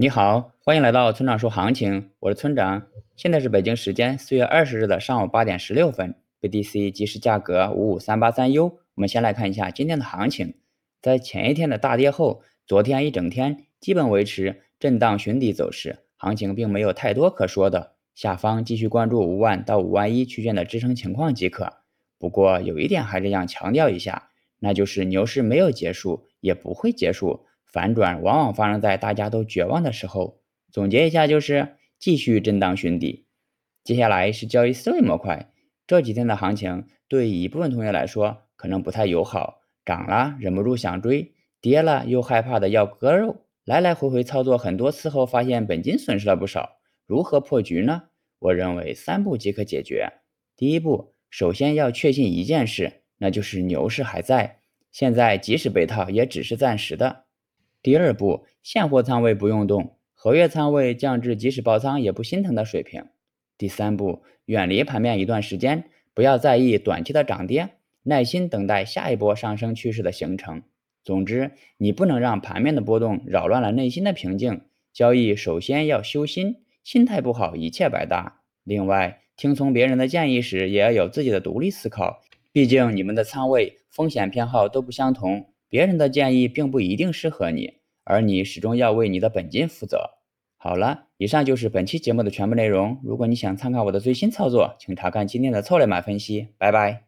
你好，欢迎来到村长说行情，我是村长。现在是北京时间四月二十日的上午八点十六分，BTC 即时价格五五三八三 U。我们先来看一下今天的行情，在前一天的大跌后，昨天一整天基本维持震荡寻底走势，行情并没有太多可说的。下方继续关注五万到五万一区间的支撑情况即可。不过有一点还是想强调一下，那就是牛市没有结束，也不会结束。反转往往发生在大家都绝望的时候。总结一下，就是继续震荡寻底。接下来是交易思维模块。这几天的行情对一部分同学来说可能不太友好，涨了忍不住想追，跌了又害怕的要割肉，来来回回操作很多次后，发现本金损失了不少。如何破局呢？我认为三步即可解决。第一步，首先要确信一件事，那就是牛市还在，现在即使被套也只是暂时的。第二步，现货仓位不用动，合约仓位降至即使爆仓也不心疼的水平。第三步，远离盘面一段时间，不要在意短期的涨跌，耐心等待下一波上升趋势的形成。总之，你不能让盘面的波动扰乱了内心的平静。交易首先要修心，心态不好，一切白搭。另外，听从别人的建议时，也要有自己的独立思考，毕竟你们的仓位风险偏好都不相同。别人的建议并不一定适合你，而你始终要为你的本金负责。好了，以上就是本期节目的全部内容。如果你想参考我的最新操作，请查看今天的策略码分析。拜拜。